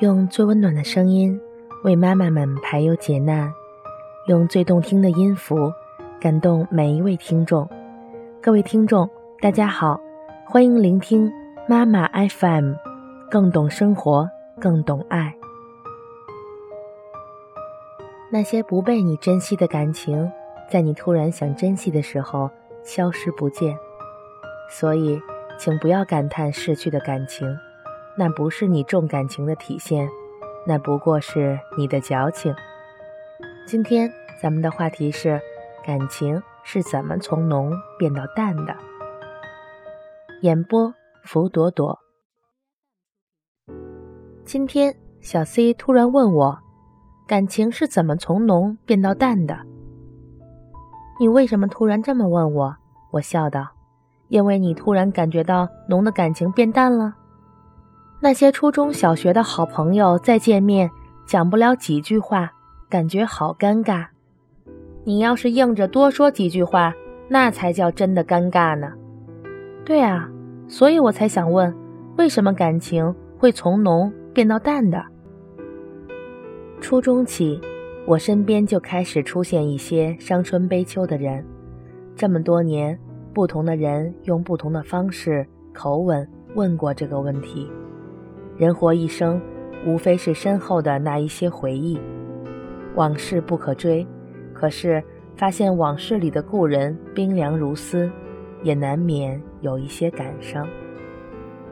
用最温暖的声音为妈妈们排忧解难，用最动听的音符感动每一位听众。各位听众，大家好，欢迎聆听妈妈 FM，更懂生活，更懂爱。那些不被你珍惜的感情，在你突然想珍惜的时候消失不见。所以，请不要感叹逝去的感情。那不是你重感情的体现，那不过是你的矫情。今天咱们的话题是：感情是怎么从浓变到淡的？演播：福朵朵。今天小 C 突然问我，感情是怎么从浓变到淡的？你为什么突然这么问我？我笑道：因为你突然感觉到浓的感情变淡了。那些初中小学的好朋友再见面，讲不了几句话，感觉好尴尬。你要是硬着多说几句话，那才叫真的尴尬呢。对啊，所以我才想问，为什么感情会从浓变到淡的？初中起，我身边就开始出现一些伤春悲秋的人。这么多年，不同的人用不同的方式、口吻问过这个问题。人活一生，无非是身后的那一些回忆，往事不可追。可是发现往事里的故人冰凉如丝，也难免有一些感伤。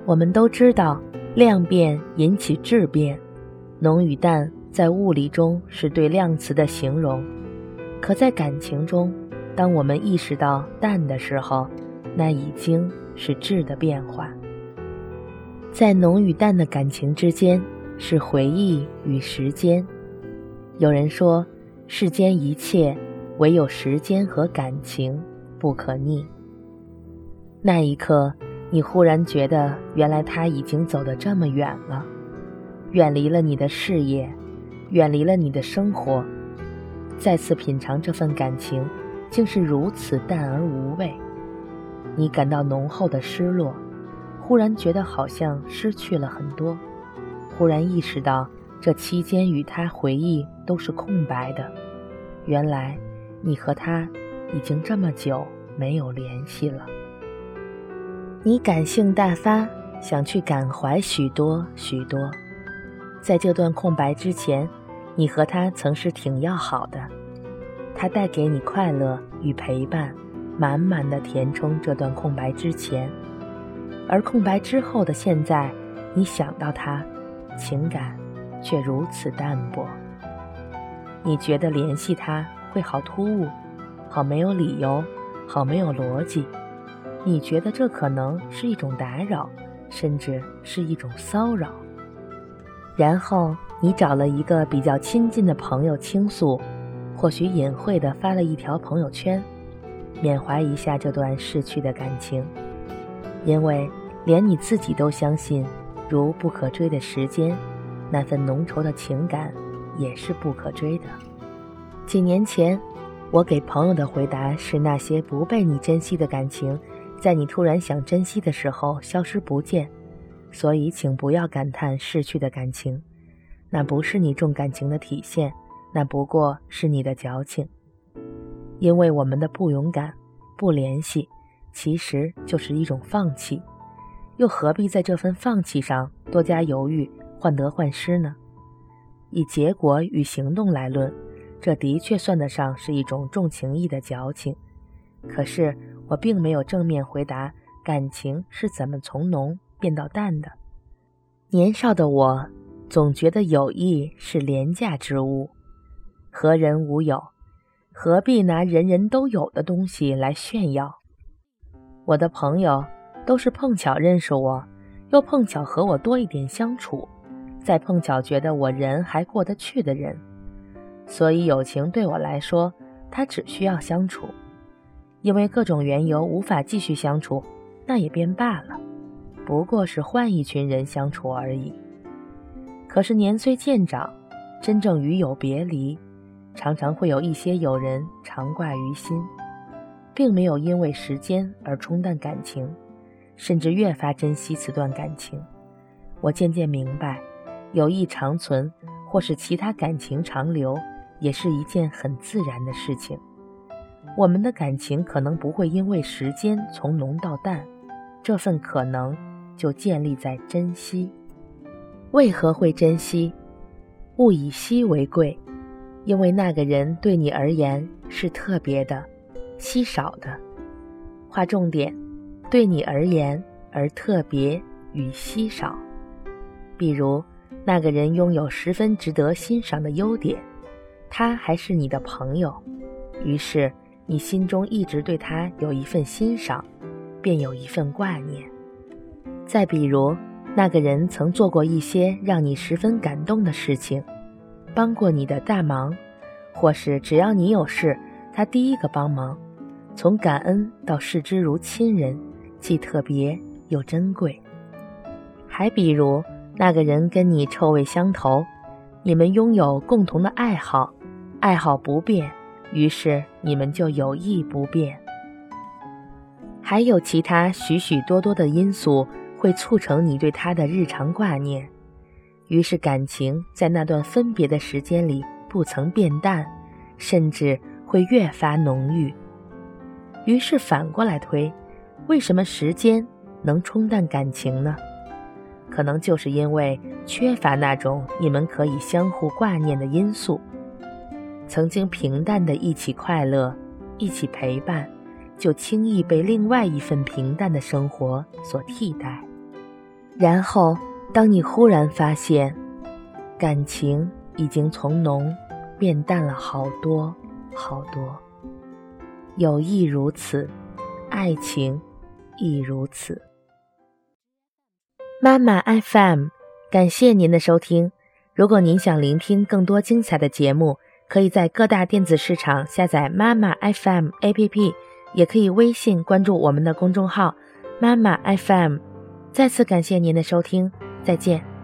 我们都知道，量变引起质变，浓与淡在物理中是对量词的形容。可在感情中，当我们意识到淡的时候，那已经是质的变化。在浓与淡的感情之间，是回忆与时间。有人说，世间一切唯有时间和感情不可逆。那一刻，你忽然觉得，原来他已经走得这么远了，远离了你的事业，远离了你的生活。再次品尝这份感情，竟是如此淡而无味，你感到浓厚的失落。忽然觉得好像失去了很多，忽然意识到这期间与他回忆都是空白的。原来你和他已经这么久没有联系了。你感性大发，想去感怀许多许多。在这段空白之前，你和他曾是挺要好的，他带给你快乐与陪伴，满满的填充这段空白之前。而空白之后的现在，你想到他，情感却如此淡薄。你觉得联系他会好突兀，好没有理由，好没有逻辑。你觉得这可能是一种打扰，甚至是一种骚扰。然后你找了一个比较亲近的朋友倾诉，或许隐晦地发了一条朋友圈，缅怀一下这段逝去的感情。因为连你自己都相信，如不可追的时间，那份浓稠的情感也是不可追的。几年前，我给朋友的回答是：那些不被你珍惜的感情，在你突然想珍惜的时候消失不见。所以，请不要感叹逝去的感情，那不是你重感情的体现，那不过是你的矫情。因为我们的不勇敢，不联系。其实就是一种放弃，又何必在这份放弃上多加犹豫、患得患失呢？以结果与行动来论，这的确算得上是一种重情义的矫情。可是我并没有正面回答感情是怎么从浓变到淡的。年少的我总觉得友谊是廉价之物，何人无有？何必拿人人都有的东西来炫耀？我的朋友都是碰巧认识我，又碰巧和我多一点相处，再碰巧觉得我人还过得去的人，所以友情对我来说，它只需要相处。因为各种缘由无法继续相处，那也便罢了，不过是换一群人相处而已。可是年岁渐长，真正与友别离，常常会有一些友人常挂于心。并没有因为时间而冲淡感情，甚至越发珍惜此段感情。我渐渐明白，友谊长存，或是其他感情长留，也是一件很自然的事情。我们的感情可能不会因为时间从浓到淡，这份可能就建立在珍惜。为何会珍惜？物以稀为贵，因为那个人对你而言是特别的、稀少的。划重点，对你而言而特别与稀少。比如，那个人拥有十分值得欣赏的优点，他还是你的朋友，于是你心中一直对他有一份欣赏，便有一份挂念。再比如，那个人曾做过一些让你十分感动的事情，帮过你的大忙，或是只要你有事，他第一个帮忙，从感恩到视之如亲人，既特别又珍贵。还比如，那个人跟你臭味相投，你们拥有共同的爱好，爱好不变，于是你们就有益不变。还有其他许许多多的因素。会促成你对他的日常挂念，于是感情在那段分别的时间里不曾变淡，甚至会越发浓郁。于是反过来推，为什么时间能冲淡感情呢？可能就是因为缺乏那种你们可以相互挂念的因素。曾经平淡的一起快乐，一起陪伴，就轻易被另外一份平淡的生活所替代。然后，当你忽然发现，感情已经从浓变淡了好多好多。友谊如此，爱情亦如此。妈妈 FM，感谢您的收听。如果您想聆听更多精彩的节目，可以在各大电子市场下载妈妈 FM APP，也可以微信关注我们的公众号“妈妈 FM”。再次感谢您的收听，再见。